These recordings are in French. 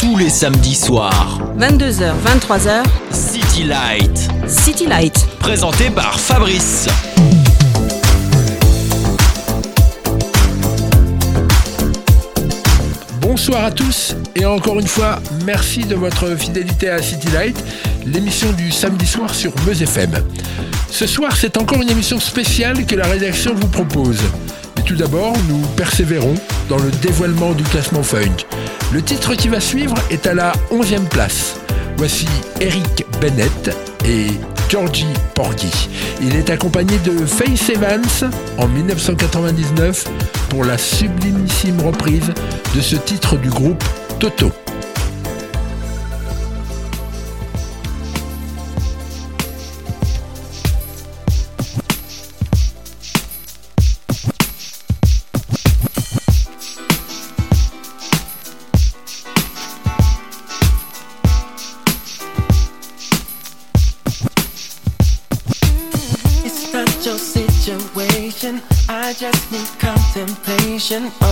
tous les samedis soirs. 22h, 23h. City Light. City Light. Présenté par Fabrice. Bonsoir à tous et encore une fois, merci de votre fidélité à City Light, l'émission du samedi soir sur Meuse FM. Ce soir, c'est encore une émission spéciale que la rédaction vous propose. Mais tout d'abord, nous persévérons dans le dévoilement du classement funk. Le titre qui va suivre est à la 11e place. Voici Eric Bennett et Georgie Porgy. Il est accompagné de Faith Evans en 1999 pour la sublimissime reprise de ce titre du groupe Toto. attention.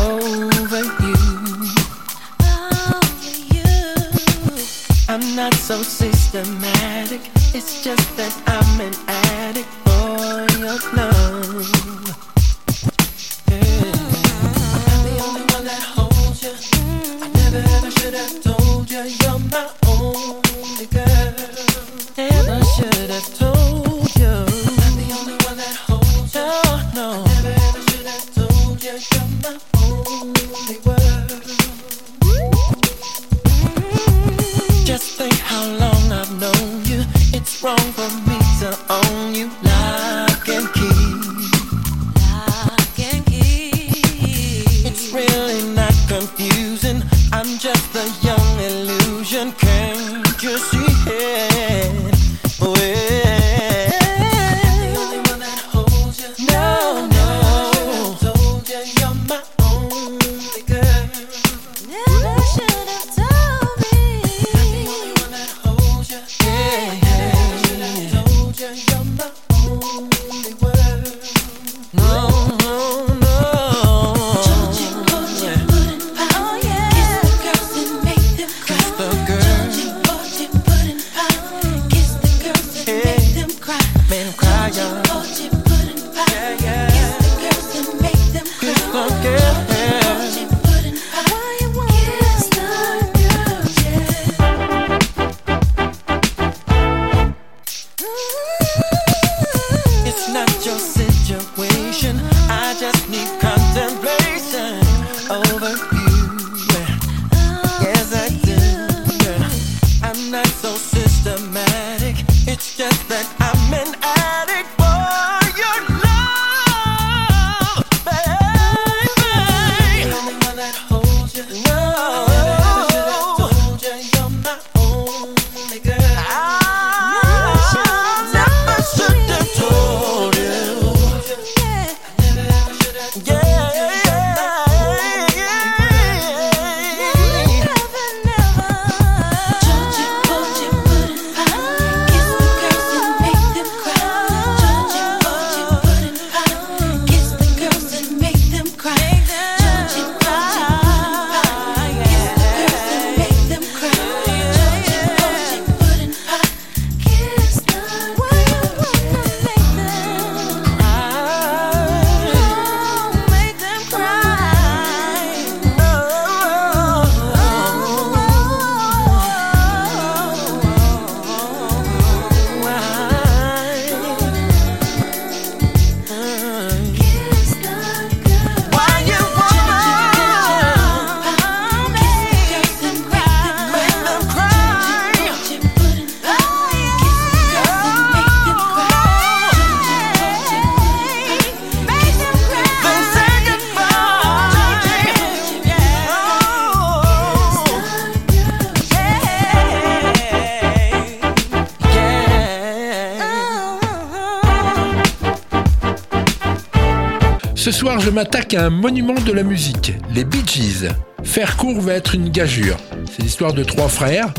M'attaque à un monument de la musique, les Bee Gees. Faire court va être une gageure. C'est l'histoire de trois frères,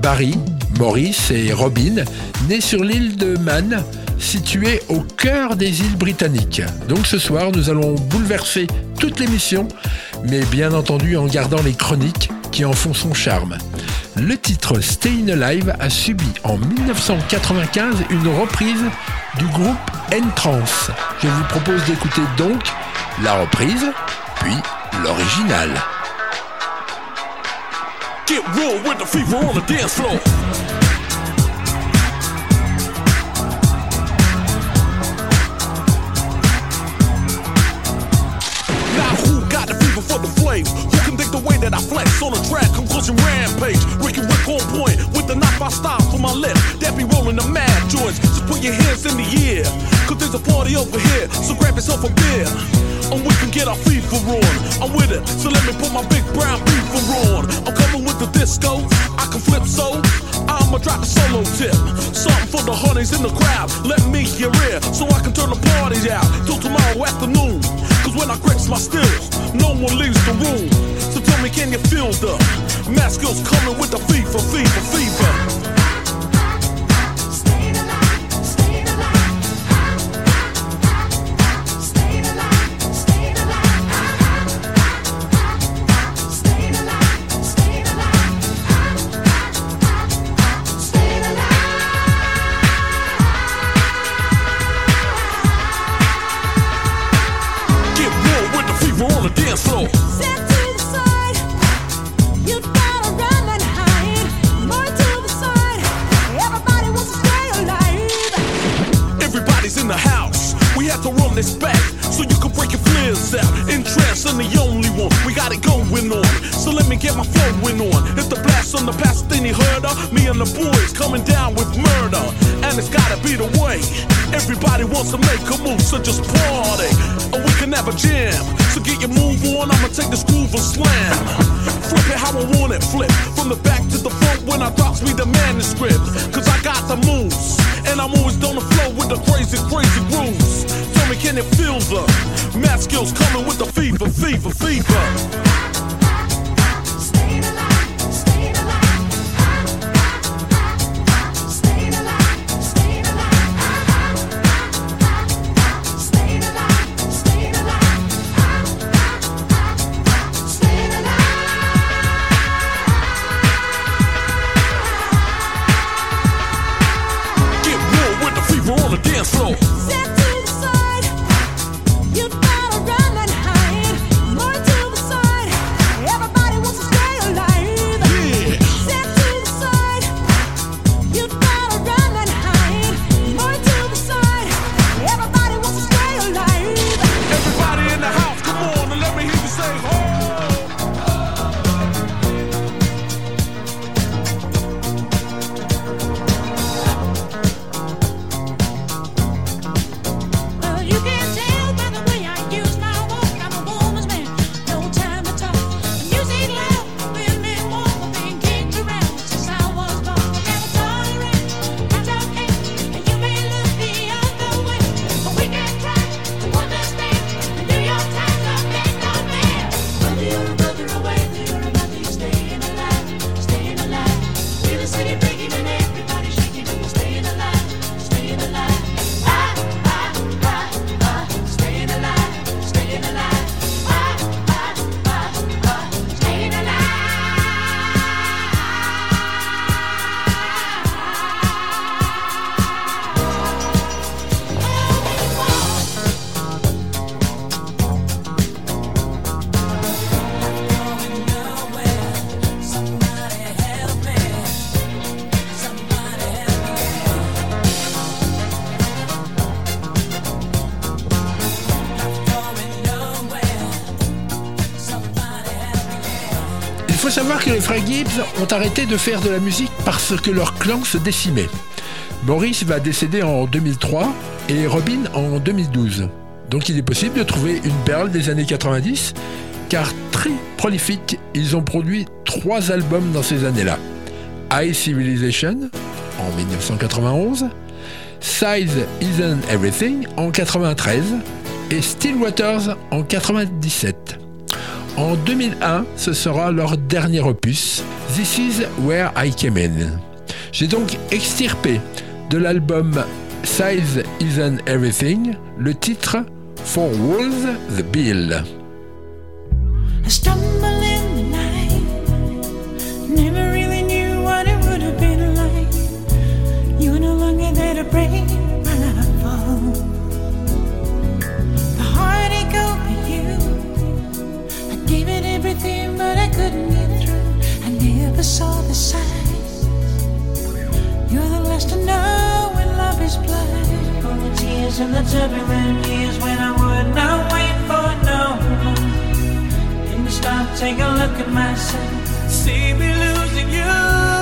Barry, Maurice et Robin, nés sur l'île de Man, située au cœur des îles britanniques. Donc ce soir, nous allons bouleverser toute l'émission, mais bien entendu en gardant les chroniques qui en font son charme. Le titre Stayin' Alive a subi en 1995 une reprise du groupe N-Trance. Je vous propose d'écouter donc la reprise, puis l'original. Get real with the fever on the dance floor. Now who got the fever for the flame? Who can dig the way that I flex on the track? Conclusion rampage. Ricky Rick on point with the knife I style for my lip. That be rolling the mad joints. Just put your hands in the air. Cause there's a party over here. So grab yourself a beer. And we can get our fever on. I'm with it. So let me put my big brown beaver on. I'm coming with the disco. I can flip so. I'ma drop a solo tip. Something for the honeys in the crowd. Let me hear it. So I can turn the party out till tomorrow afternoon. Cause when I grips my stills, no one leaves the room. So tell me, can you feel the mask skills coming with the fever, fever, fever? So just party. And we can have a jam. So get your move on, I'ma take this groove and slam. Flip it how I want it, flip. From the back to the front when I drops me the manuscript. Cause I got the moves. And I'm always on the flow with the crazy, crazy grooves. Tell me, can it feel the math skills coming floor. Savoir que les frères Gibbs ont arrêté de faire de la musique parce que leur clan se décimait. Maurice va décéder en 2003 et Robin en 2012. Donc il est possible de trouver une perle des années 90, car très prolifiques, ils ont produit trois albums dans ces années-là. High Civilization en 1991, Size Isn't Everything en 93 et Still Waters en 97. En 2001, ce sera leur dernier opus, This Is Where I Came In. J'ai donc extirpé de l'album Size Isn't Everything le titre For Wolves the Bill. everything, but I couldn't get through. I never saw the signs. You're the last to know when love is blind. From the tears and the turbulent years when I would not wait for no one. Then you stop, take a look at myself, see me losing you.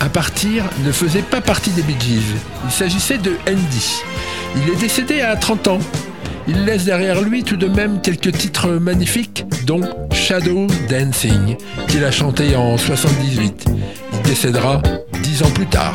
à partir ne faisait pas partie des Bee Gees. Il s'agissait de Andy. Il est décédé à 30 ans. Il laisse derrière lui tout de même quelques titres magnifiques, dont Shadow Dancing, qu'il a chanté en 78. Il décédera 10 ans plus tard.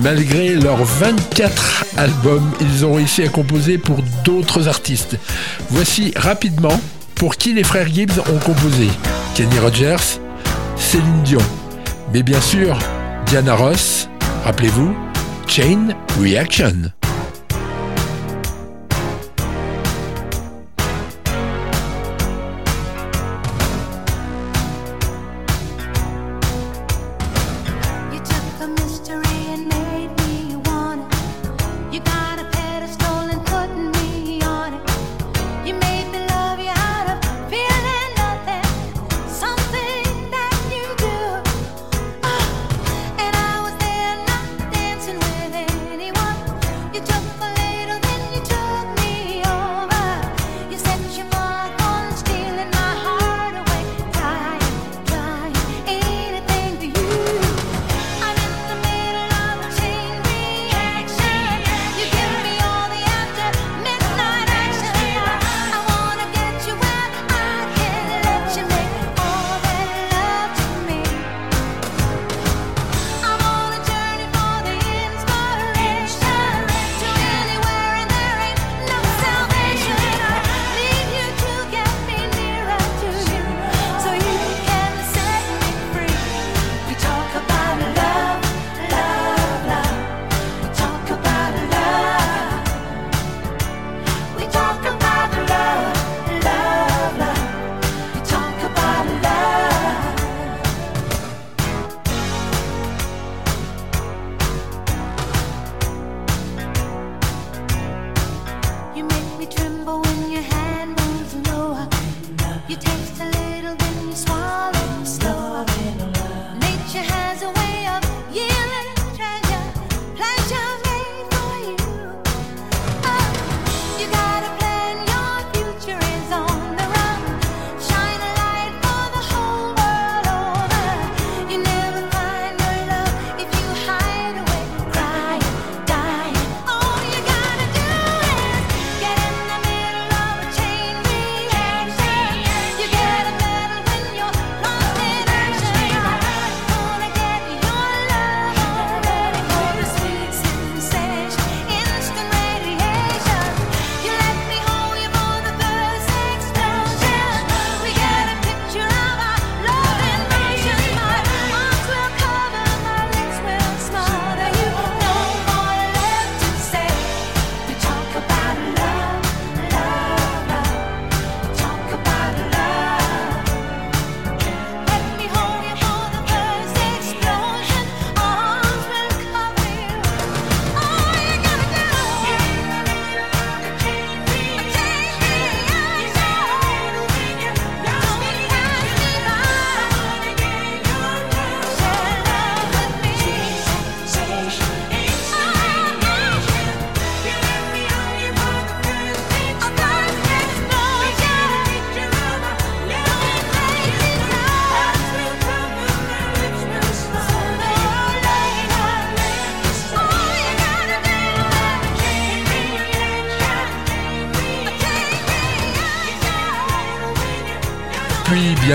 Malgré leurs 24 albums, ils ont réussi à composer pour d'autres artistes. Voici rapidement pour qui les frères Gibbs ont composé. Kenny Rogers, Céline Dion, mais bien sûr Diana Ross, rappelez-vous, Chain Reaction.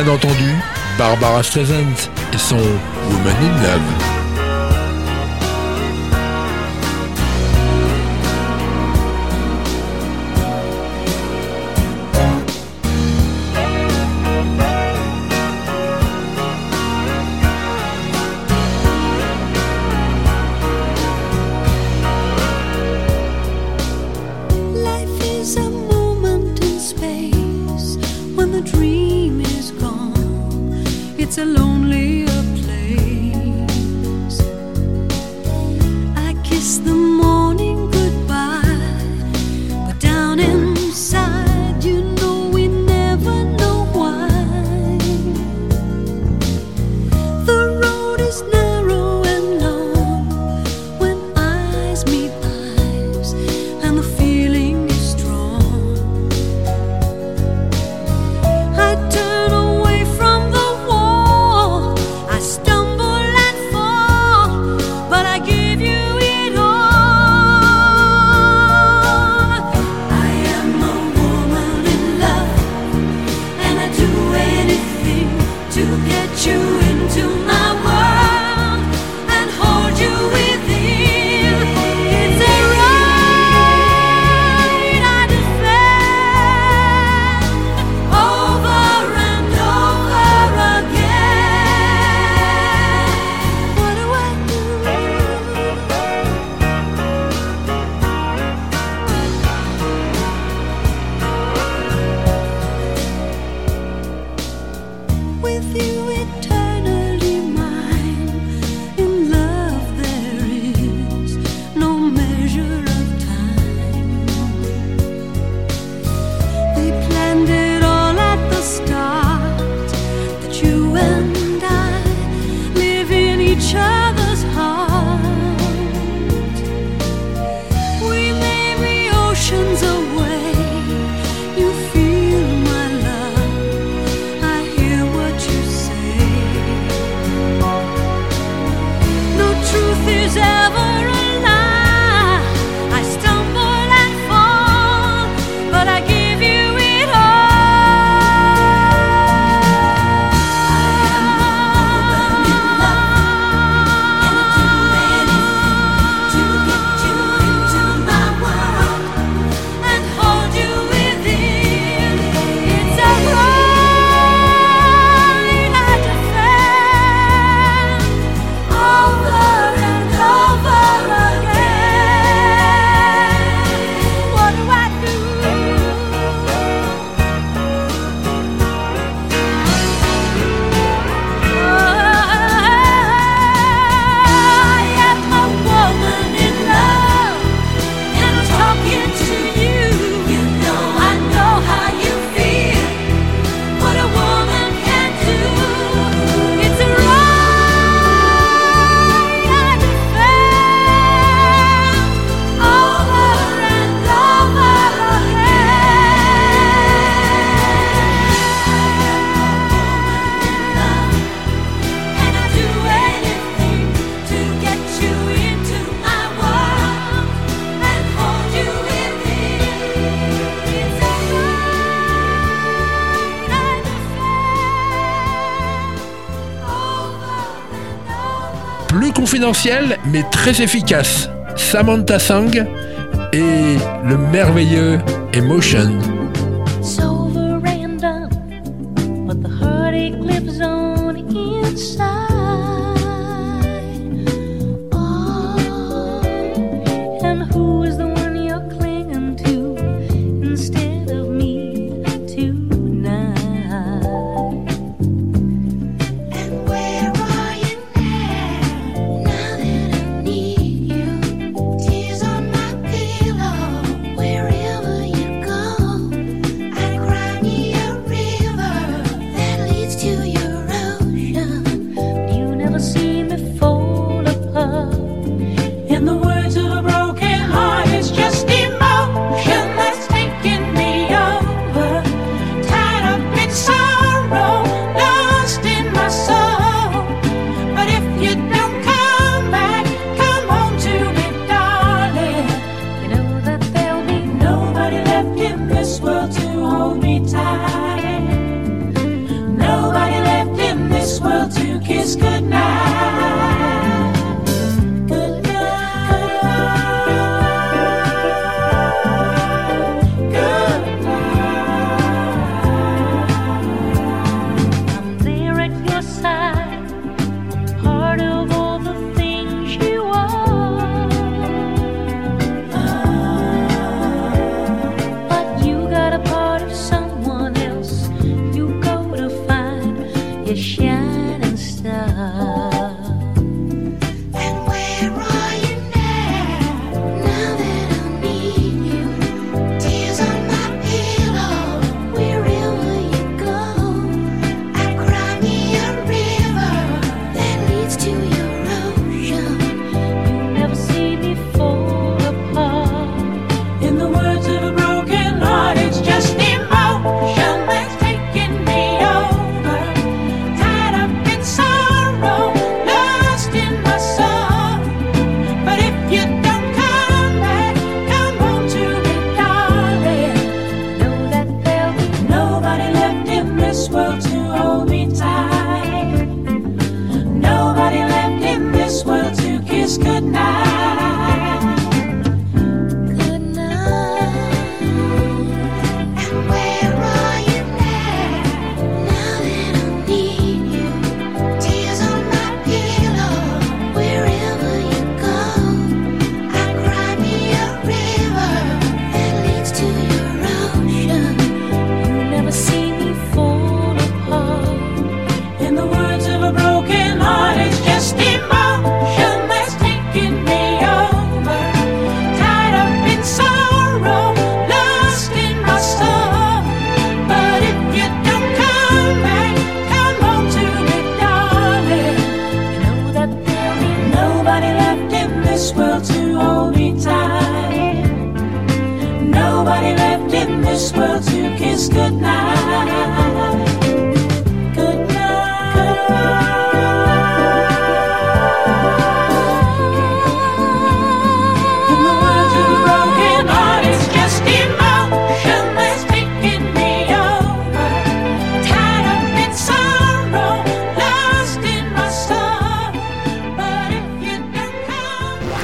bien entendu Barbara Streisand et son Woman in Love. mais très efficace. Samantha Sang et le merveilleux Emotion.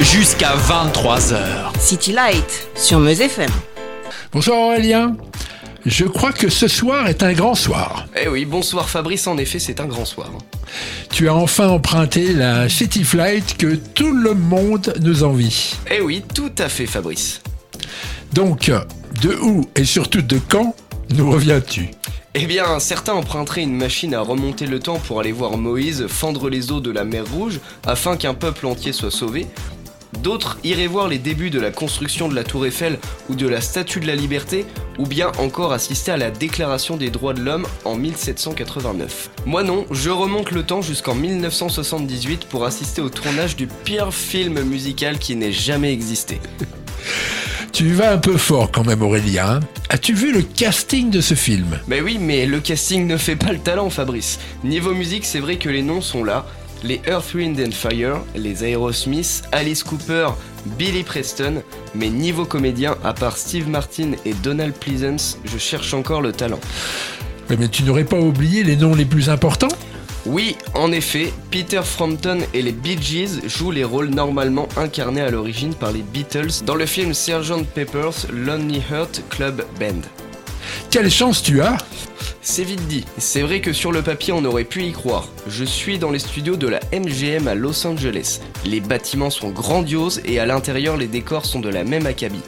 Jusqu'à 23h. City Light sur Meuse FM. Bonsoir Aurélien. Je crois que ce soir est un grand soir. Eh oui, bonsoir Fabrice, en effet, c'est un grand soir. Tu as enfin emprunté la City Flight que tout le monde nous envie. Eh oui, tout à fait Fabrice. Donc, de où et surtout de quand nous reviens-tu? Eh bien, certains emprunteraient une machine à remonter le temps pour aller voir Moïse fendre les eaux de la mer Rouge afin qu'un peuple entier soit sauvé. D'autres iraient voir les débuts de la construction de la Tour Eiffel ou de la Statue de la Liberté, ou bien encore assister à la Déclaration des droits de l'homme en 1789. Moi non, je remonte le temps jusqu'en 1978 pour assister au tournage du pire film musical qui n'ait jamais existé. Tu vas un peu fort quand même Aurélien. As-tu vu le casting de ce film? Bah oui, mais le casting ne fait pas le talent, Fabrice. Niveau musique, c'est vrai que les noms sont là. Les Earth, Wind and Fire, les Aerosmith, Alice Cooper, Billy Preston, mais niveau comédien, à part Steve Martin et Donald Pleasance, je cherche encore le talent. Mais tu n'aurais pas oublié les noms les plus importants? Oui, en effet, Peter Frampton et les Bee Gees jouent les rôles normalement incarnés à l'origine par les Beatles dans le film Sgt Pepper's Lonely Heart Club Band. Quelle chance tu as C'est vite dit. C'est vrai que sur le papier, on aurait pu y croire. Je suis dans les studios de la MGM à Los Angeles. Les bâtiments sont grandioses et à l'intérieur, les décors sont de la même acabit.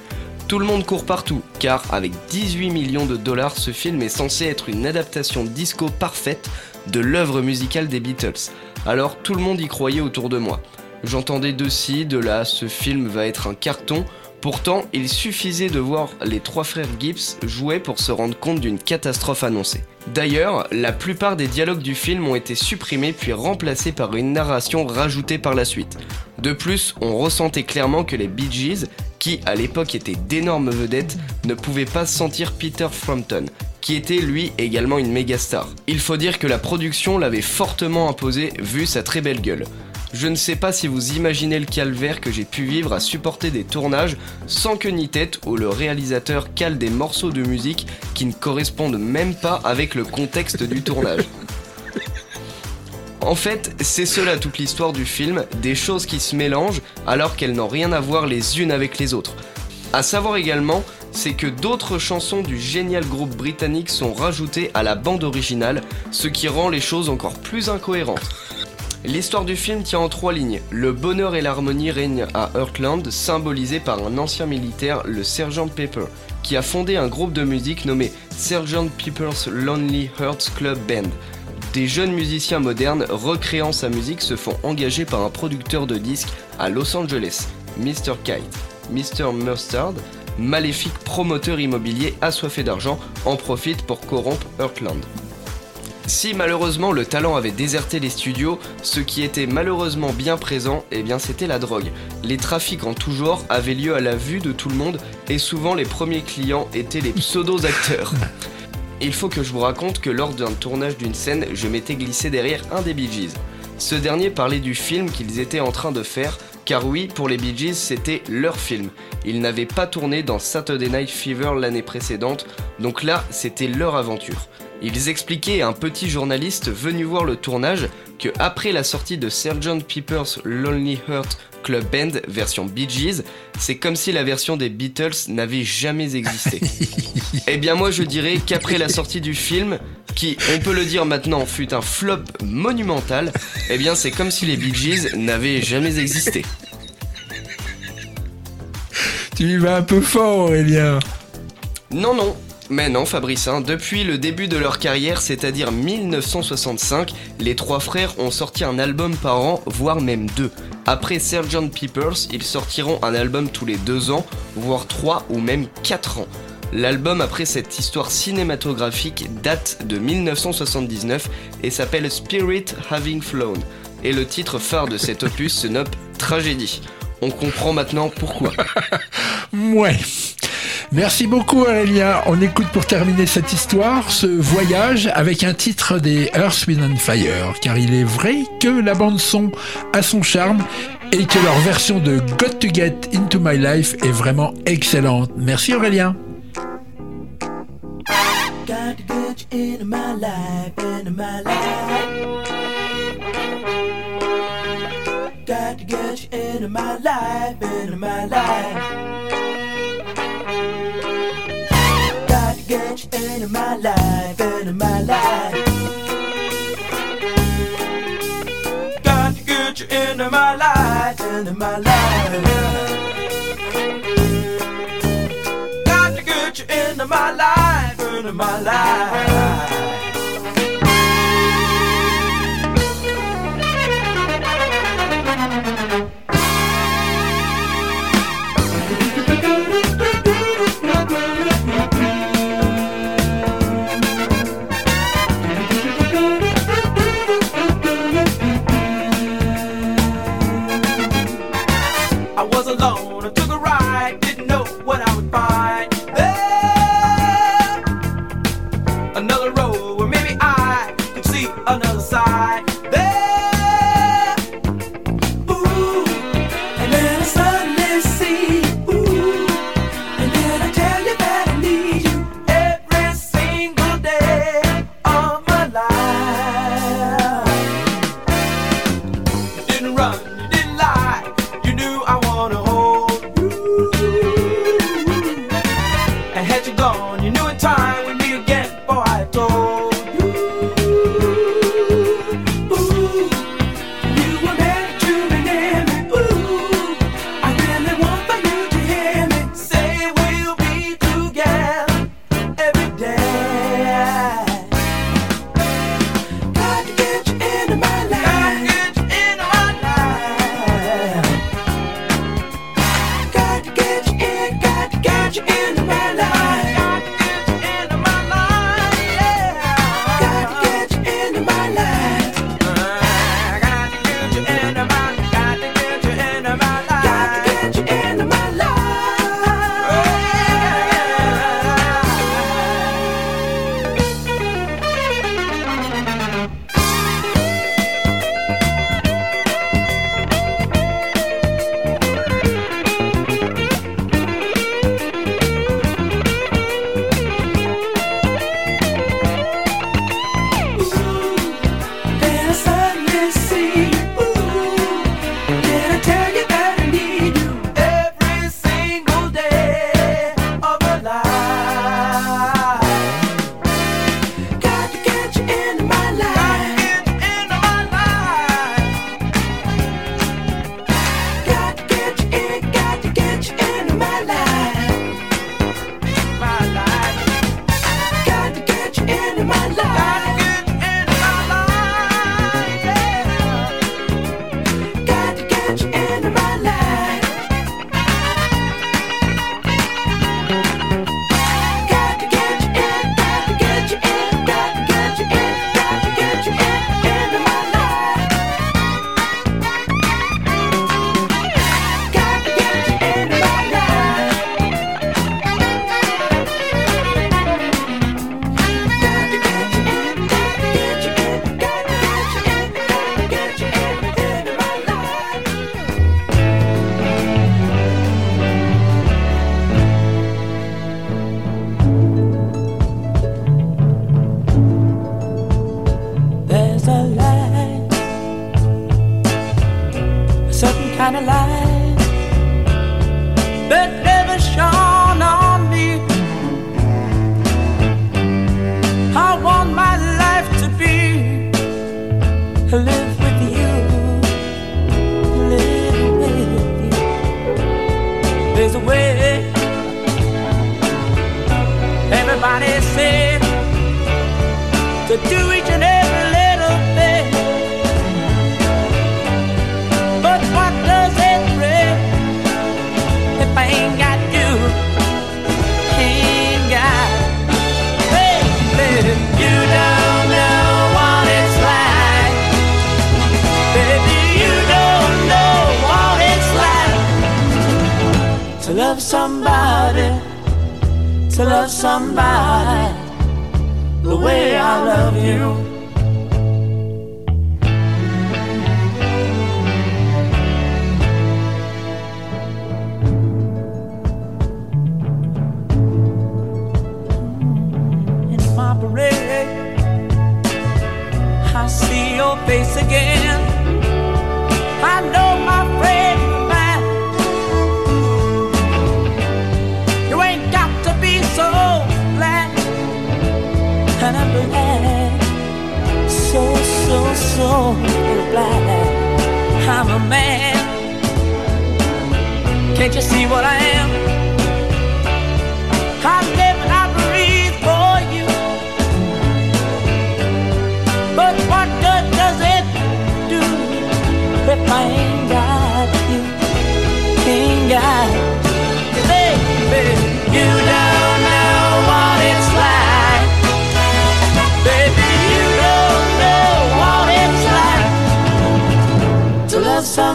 Tout le monde court partout, car avec 18 millions de dollars, ce film est censé être une adaptation disco parfaite de l'œuvre musicale des Beatles. Alors tout le monde y croyait autour de moi. J'entendais de ci, de là, ce film va être un carton. Pourtant, il suffisait de voir les trois frères Gibbs jouer pour se rendre compte d'une catastrophe annoncée. D'ailleurs, la plupart des dialogues du film ont été supprimés puis remplacés par une narration rajoutée par la suite. De plus, on ressentait clairement que les Bee Gees, qui à l'époque étaient d'énormes vedettes, ne pouvaient pas sentir Peter Frampton, qui était lui également une méga star. Il faut dire que la production l'avait fortement imposé vu sa très belle gueule. Je ne sais pas si vous imaginez le calvaire que j'ai pu vivre à supporter des tournages sans queue ni tête où le réalisateur cale des morceaux de musique qui ne correspondent même pas avec le contexte du tournage. En fait, c'est cela toute l'histoire du film, des choses qui se mélangent alors qu'elles n'ont rien à voir les unes avec les autres. À savoir également, c'est que d'autres chansons du génial groupe britannique sont rajoutées à la bande originale, ce qui rend les choses encore plus incohérentes. L'histoire du film tient en trois lignes. Le bonheur et l'harmonie règnent à Heartland, symbolisé par un ancien militaire, le Sergeant Pepper, qui a fondé un groupe de musique nommé Sergeant Pepper's Lonely Hearts Club Band. Des jeunes musiciens modernes recréant sa musique se font engager par un producteur de disques à Los Angeles, Mr. Kite. Mr. Mustard, maléfique promoteur immobilier assoiffé d'argent, en profite pour corrompre Heartland. Si malheureusement le talent avait déserté les studios, ce qui était malheureusement bien présent, eh bien c'était la drogue. Les trafics en tout genre avaient lieu à la vue de tout le monde et souvent les premiers clients étaient les pseudo-acteurs. Il faut que je vous raconte que lors d'un tournage d'une scène, je m'étais glissé derrière un des Bee Gees. Ce dernier parlait du film qu'ils étaient en train de faire, car oui, pour les Bee Gees, c'était leur film. Ils n'avaient pas tourné dans Saturday Night Fever l'année précédente, donc là, c'était leur aventure. Ils expliquaient à un petit journaliste venu voir le tournage que après la sortie de Sgt. Pepper's Lonely Heart Club Band version Bee Gees, c'est comme si la version des Beatles n'avait jamais existé. Eh bien moi je dirais qu'après la sortie du film, qui, on peut le dire maintenant, fut un flop monumental, eh bien c'est comme si les Bee Gees n'avaient jamais existé. Tu y vas un peu fort, Aurélien. Non, non. Mais non, Fabrice, hein, depuis le début de leur carrière, c'est-à-dire 1965, les trois frères ont sorti un album par an, voire même deux. Après Sgt. Peppers, ils sortiront un album tous les deux ans, voire trois ou même quatre ans. L'album après cette histoire cinématographique date de 1979 et s'appelle Spirit Having Flown. Et le titre phare de cet opus se nomme Tragédie. On comprend maintenant pourquoi. Ouais. Merci beaucoup Aurélien. On écoute pour terminer cette histoire ce voyage avec un titre des Earth, Wind and Fire, car il est vrai que la bande son a son charme et que leur version de Got to Get Into My Life est vraiment excellente. Merci Aurélien. Get into my life, into my life. Got to get you into my life, into my life. Got to get you into my life, into my life. to love somebody the way I love you. I see your face again. so, so blind. I'm a man. Can't you see what I am? I live I breathe for you. But what good does it do if I ain't got you? Ain't got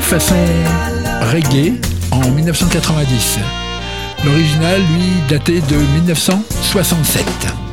Façon reggae en 1990. L'original, lui, daté de 1967.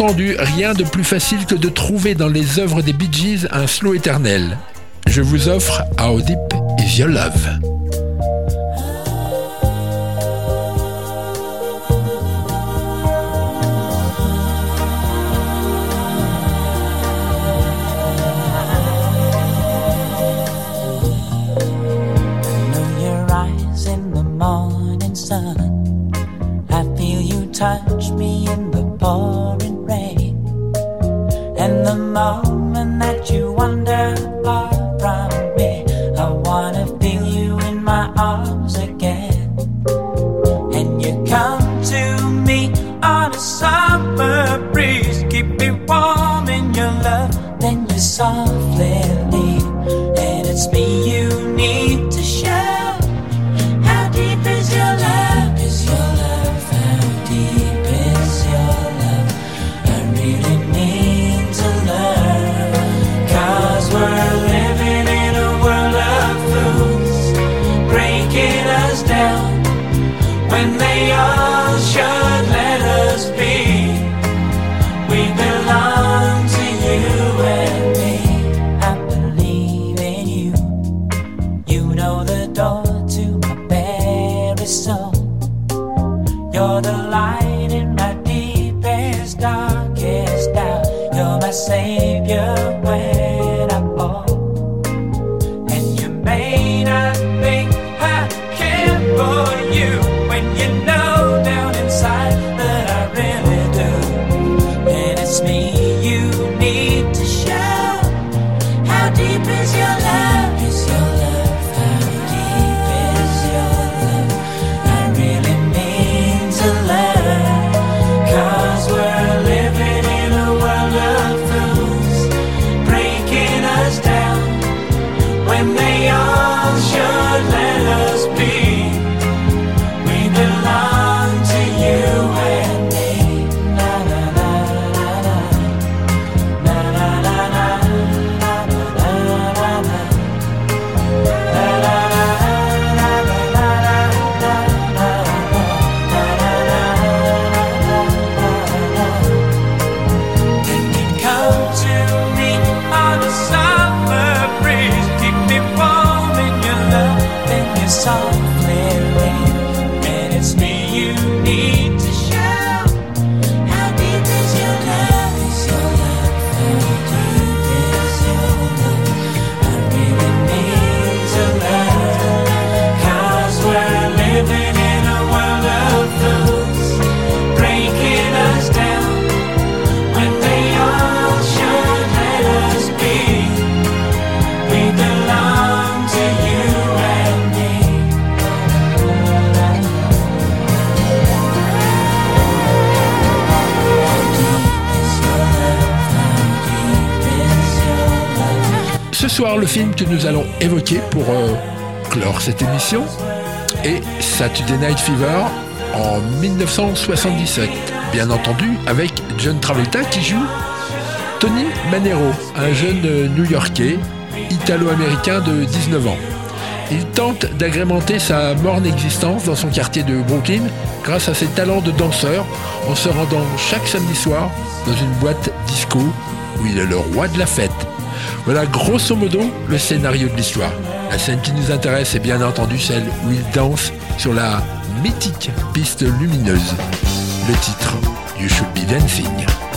entendu, rien de plus facile que de trouver dans les œuvres des Bee Gees un slow éternel. Je vous offre How Deep Is Your Love. nous allons évoquer pour euh, clore cette émission est Saturday Night Fever en 1977. Bien entendu, avec John Travolta qui joue Tony Manero, un jeune euh, New-Yorkais italo-américain de 19 ans. Il tente d'agrémenter sa morne existence dans son quartier de Brooklyn grâce à ses talents de danseur en se rendant chaque samedi soir dans une boîte disco où il est le roi de la fête. Voilà grosso modo le scénario de l'histoire. La scène qui nous intéresse est bien entendu celle où il danse sur la mythique piste lumineuse. Le titre You Should Be Dancing.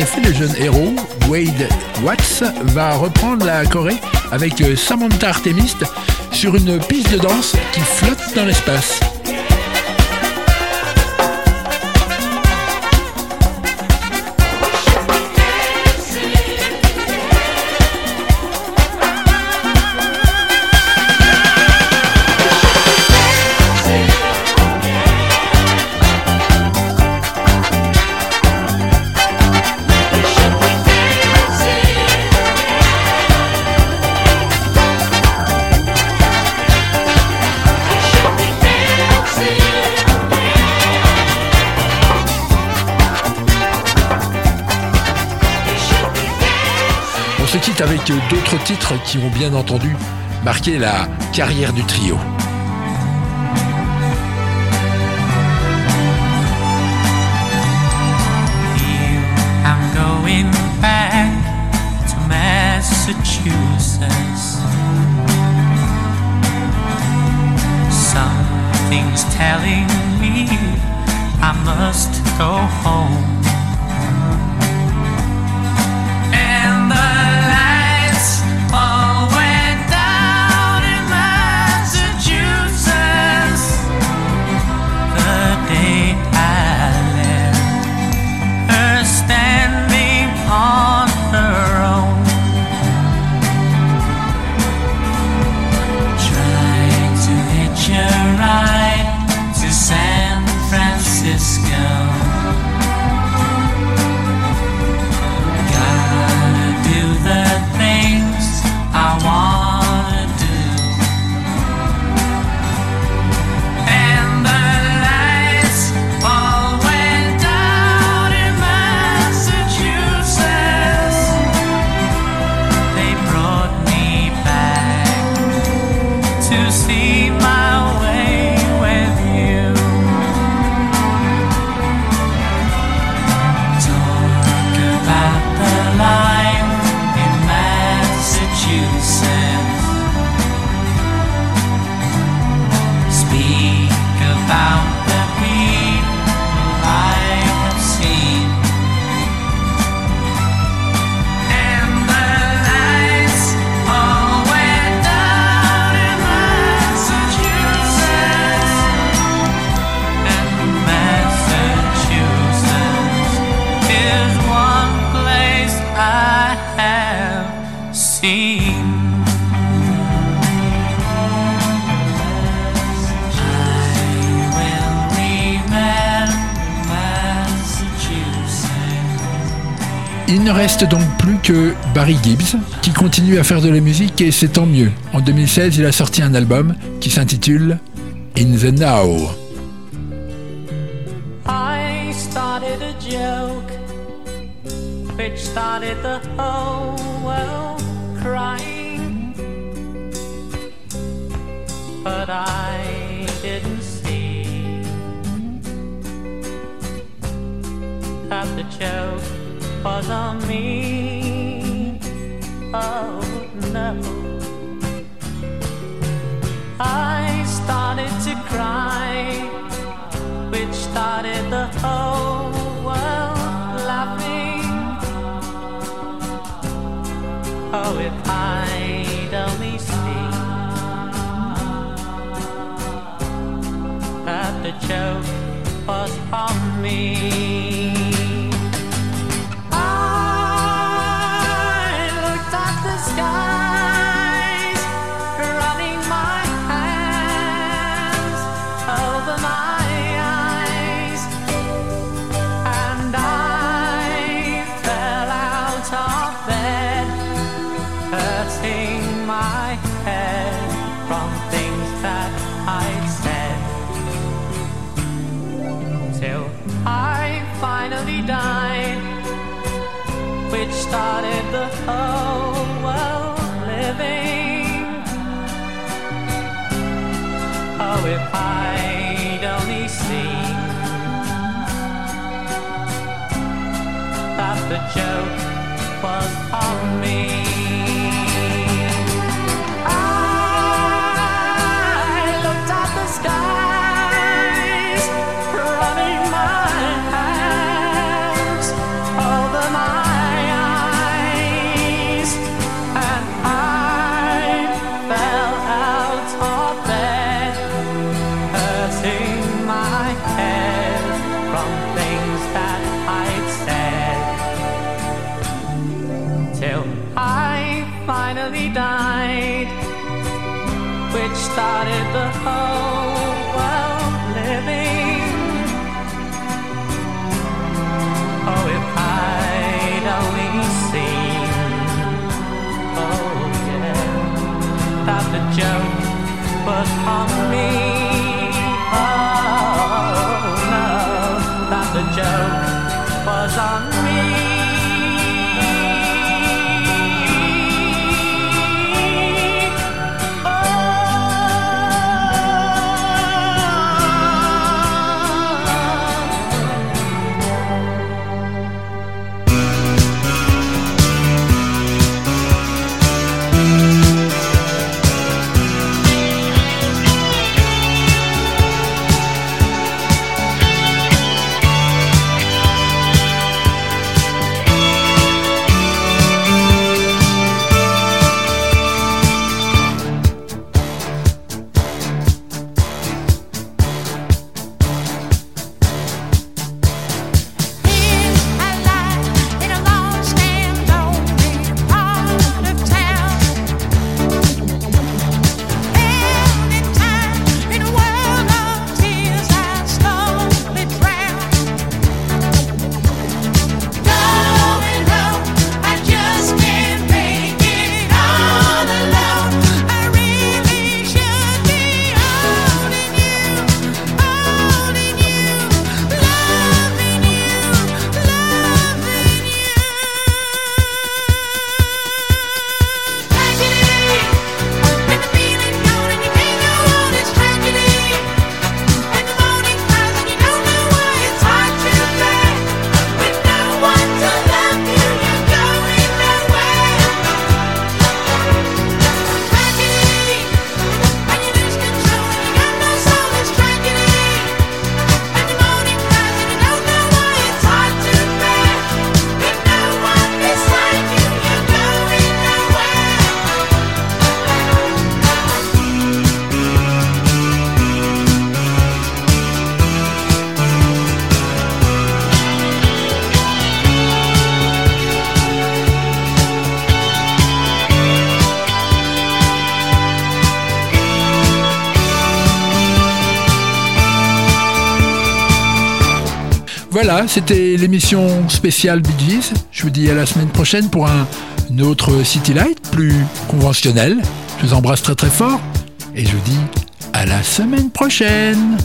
Effet, le jeune héros, Wade Watts, va reprendre la Corée avec euh, Samantha Artemist sur une piste de danse qui flotte dans l'espace. Quitte avec euh, d'autres titres qui ont bien entendu marqué la carrière du trio. I'm going back to Massachusetts. Something's telling me I must go home. Il ne reste donc plus que Barry Gibbs qui continue à faire de la musique et c'est tant mieux. En 2016, il a sorti un album qui s'intitule In the Now. I started a joke which started the whole But I didn't see that the joke was on me. Oh no. I started to cry which started the whole world laughing. Oh, if I'd that the joke was on me. The joke. Was just haunt me. Oh no, not the joke was on C'était l'émission spéciale Bee Je vous dis à la semaine prochaine pour un autre City Light plus conventionnel. Je vous embrasse très très fort et je vous dis à la semaine prochaine.